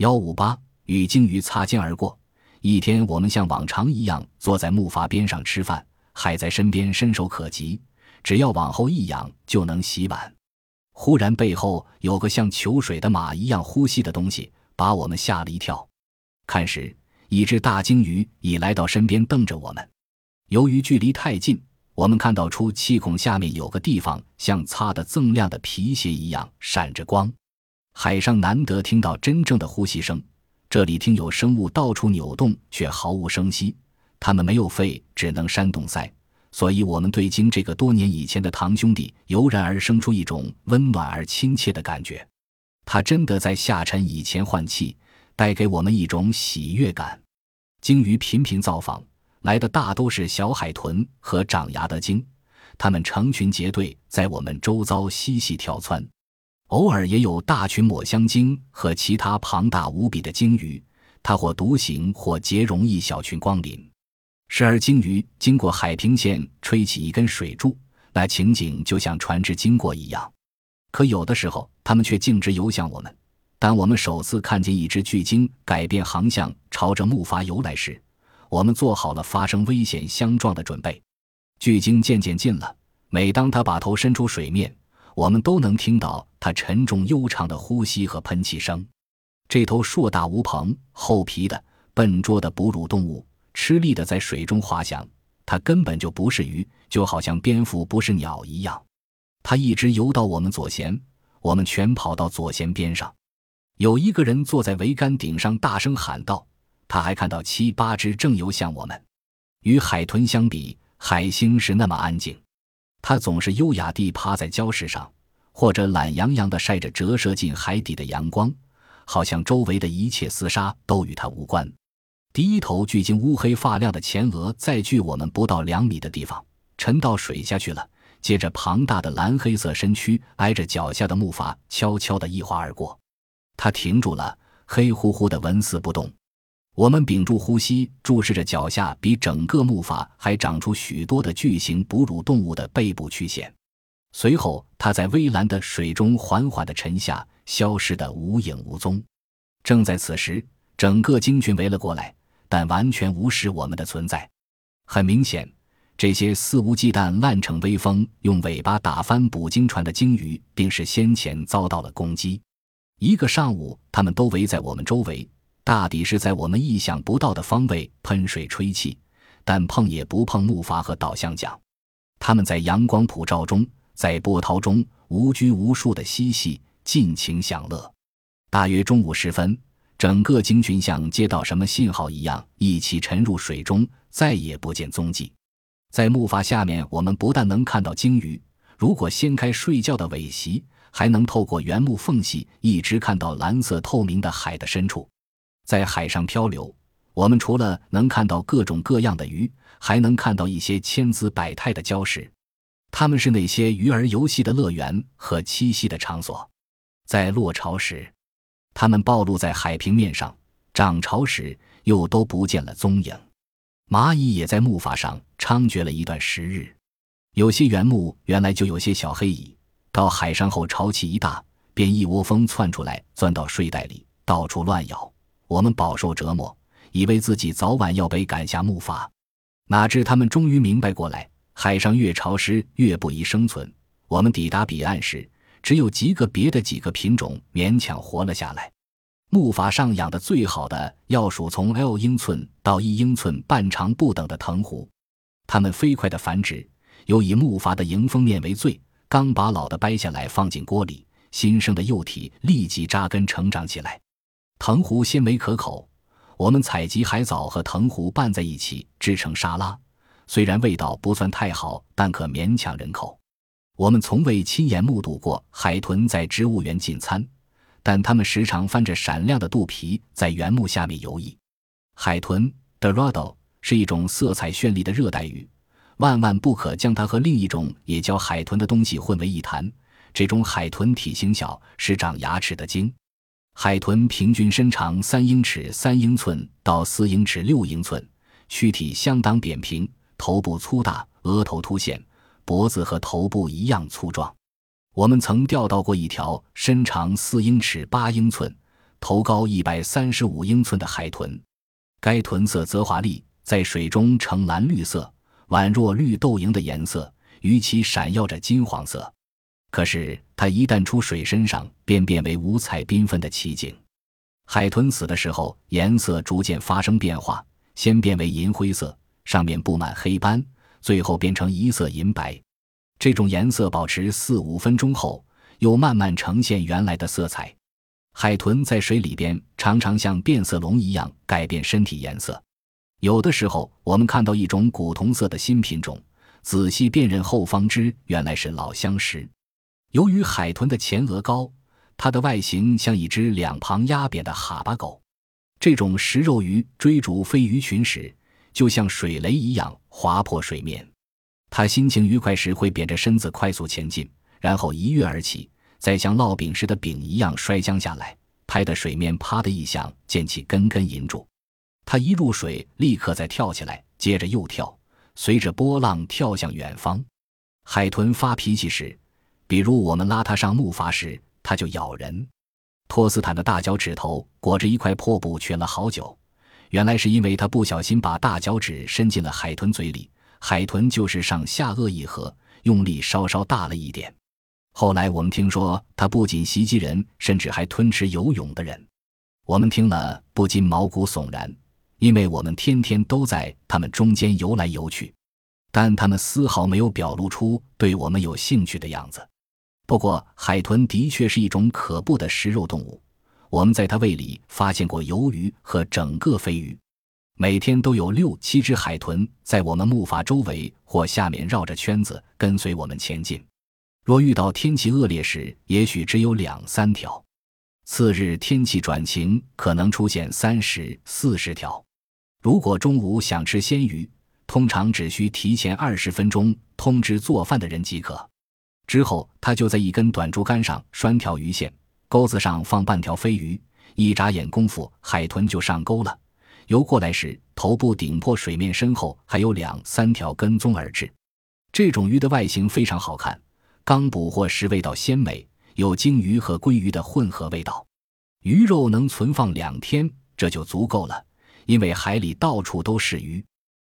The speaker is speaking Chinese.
幺五八与鲸鱼擦肩而过。一天，我们像往常一样坐在木筏边上吃饭，海在身边，伸手可及，只要往后一仰就能洗碗。忽然，背后有个像求水的马一样呼吸的东西，把我们吓了一跳。看时，一只大鲸鱼已来到身边，瞪着我们。由于距离太近，我们看到出气孔下面有个地方像擦得锃亮的皮鞋一样闪着光。海上难得听到真正的呼吸声。这里听有生物到处扭动，却毫无声息。它们没有肺，只能扇动腮，所以我们对鲸这个多年以前的堂兄弟油然而生出一种温暖而亲切的感觉。它真的在下沉以前换气，带给我们一种喜悦感。鲸鱼频频造访，来的大都是小海豚和长牙的鲸，它们成群结队在我们周遭嬉戏跳窜。偶尔也有大群抹香鲸和其他庞大无比的鲸鱼，它或独行或结融一小群光临。时而鲸鱼经过海平线，吹起一根水柱，那情景就像船只经过一样。可有的时候，它们却径直游向我们。当我们首次看见一只巨鲸改变航向，朝着木筏游来时，我们做好了发生危险相撞的准备。巨鲸渐渐近了，每当它把头伸出水面。我们都能听到它沉重悠长的呼吸和喷气声。这头硕大无朋、厚皮的、笨拙的哺乳动物吃力地在水中滑翔。它根本就不是鱼，就好像蝙蝠不是鸟一样。它一直游到我们左舷，我们全跑到左舷边上。有一个人坐在桅杆顶上，大声喊道：“他还看到七八只正游向我们。”与海豚相比，海星是那么安静。它总是优雅地趴在礁石上，或者懒洋洋地晒着折射进海底的阳光，好像周围的一切厮杀都与它无关。第一头巨鲸乌黑发亮的前额在距我们不到两米的地方沉到水下去了，接着庞大的蓝黑色身躯挨着脚下的木筏悄悄地一滑而过，它停住了，黑乎乎的纹丝不动。我们屏住呼吸，注视着脚下比整个木筏还长出许多的巨型哺乳动物的背部曲线。随后，它在微蓝的水中缓缓地沉下，消失得无影无踪。正在此时，整个鲸群围了过来，但完全无视我们的存在。很明显，这些肆无忌惮、滥逞威风、用尾巴打翻捕鲸船的鲸鱼，定是先前遭到了攻击。一个上午，它们都围在我们周围。大抵是在我们意想不到的方位喷水吹气，但碰也不碰木筏和导向桨。他们在阳光普照中，在波涛中无拘无束地嬉戏，尽情享乐。大约中午时分，整个鲸群像接到什么信号一样，一起沉入水中，再也不见踪迹。在木筏下面，我们不但能看到鲸鱼，如果掀开睡觉的尾鳍，还能透过原木缝隙一直看到蓝色透明的海的深处。在海上漂流，我们除了能看到各种各样的鱼，还能看到一些千姿百态的礁石。它们是那些鱼儿游戏的乐园和栖息的场所。在落潮时，它们暴露在海平面上；涨潮时，又都不见了踪影。蚂蚁也在木筏上猖獗了一段时日。有些原木原来就有些小黑蚁，到海上后潮气一大，便一窝蜂窜出来，钻到睡袋里，到处乱咬。我们饱受折磨，以为自己早晚要被赶下木筏，哪知他们终于明白过来：海上越潮湿越不宜生存。我们抵达彼岸时，只有极个别的几个品种勉强活了下来。木筏上养的最好的，要数从 L 英寸到一英寸半长不等的藤壶，它们飞快的繁殖，又以木筏的迎风面为最。刚把老的掰下来放进锅里，新生的幼体立即扎根成长起来。藤壶鲜美可口，我们采集海藻和藤壶拌在一起制成沙拉，虽然味道不算太好，但可勉强人口。我们从未亲眼目睹过海豚在植物园进餐，但它们时常翻着闪亮的肚皮在原木下面游弋。海豚 Dorado 是一种色彩绚丽的热带鱼，万万不可将它和另一种也叫海豚的东西混为一谈。这种海豚体型小，是长牙齿的鲸。海豚平均身长三英尺三英寸到四英尺六英寸，躯体相当扁平，头部粗大，额头凸显，脖子和头部一样粗壮。我们曾钓到过一条身长四英尺八英寸、头高一百三十五英寸的海豚。该豚色泽华丽，在水中呈蓝绿色，宛若绿豆蝇的颜色，鱼鳍闪耀着金黄色。可是它一旦出水，身上便变为五彩缤纷的奇景。海豚死的时候，颜色逐渐发生变化，先变为银灰色，上面布满黑斑，最后变成一色银白。这种颜色保持四五分钟后，又慢慢呈现原来的色彩。海豚在水里边常常像变色龙一样改变身体颜色。有的时候，我们看到一种古铜色的新品种，仔细辨认后方知原来是老相识。由于海豚的前额高。它的外形像一只两旁压扁的哈巴狗，这种食肉鱼追逐飞鱼群时，就像水雷一样划破水面。它心情愉快时会扁着身子快速前进，然后一跃而起，再像烙饼时的饼一样摔将下来，拍得水面啪的一响，溅起根根银柱。它一入水，立刻再跳起来，接着又跳，随着波浪跳向远方。海豚发脾气时，比如我们拉它上木筏时。它就咬人。托斯坦的大脚趾头裹着一块破布蜷了好久，原来是因为他不小心把大脚趾伸进了海豚嘴里。海豚就是上下颚一合，用力稍稍大了一点。后来我们听说，它不仅袭击人，甚至还吞吃游泳的人。我们听了不禁毛骨悚然，因为我们天天都在它们中间游来游去，但它们丝毫没有表露出对我们有兴趣的样子。不过，海豚的确是一种可怖的食肉动物。我们在它胃里发现过鱿鱼和整个飞鱼。每天都有六七只海豚在我们木筏周围或下面绕着圈子跟随我们前进。若遇到天气恶劣时，也许只有两三条；次日天气转晴，可能出现三十四十条。如果中午想吃鲜鱼，通常只需提前二十分钟通知做饭的人即可。之后，他就在一根短竹竿上拴条鱼线，钩子上放半条飞鱼。一眨眼功夫，海豚就上钩了。游过来时，头部顶破水面，身后还有两三条跟踪而至。这种鱼的外形非常好看，刚捕获时味道鲜美，有鲸鱼和鲑鱼的混合味道。鱼肉能存放两天，这就足够了，因为海里到处都是鱼。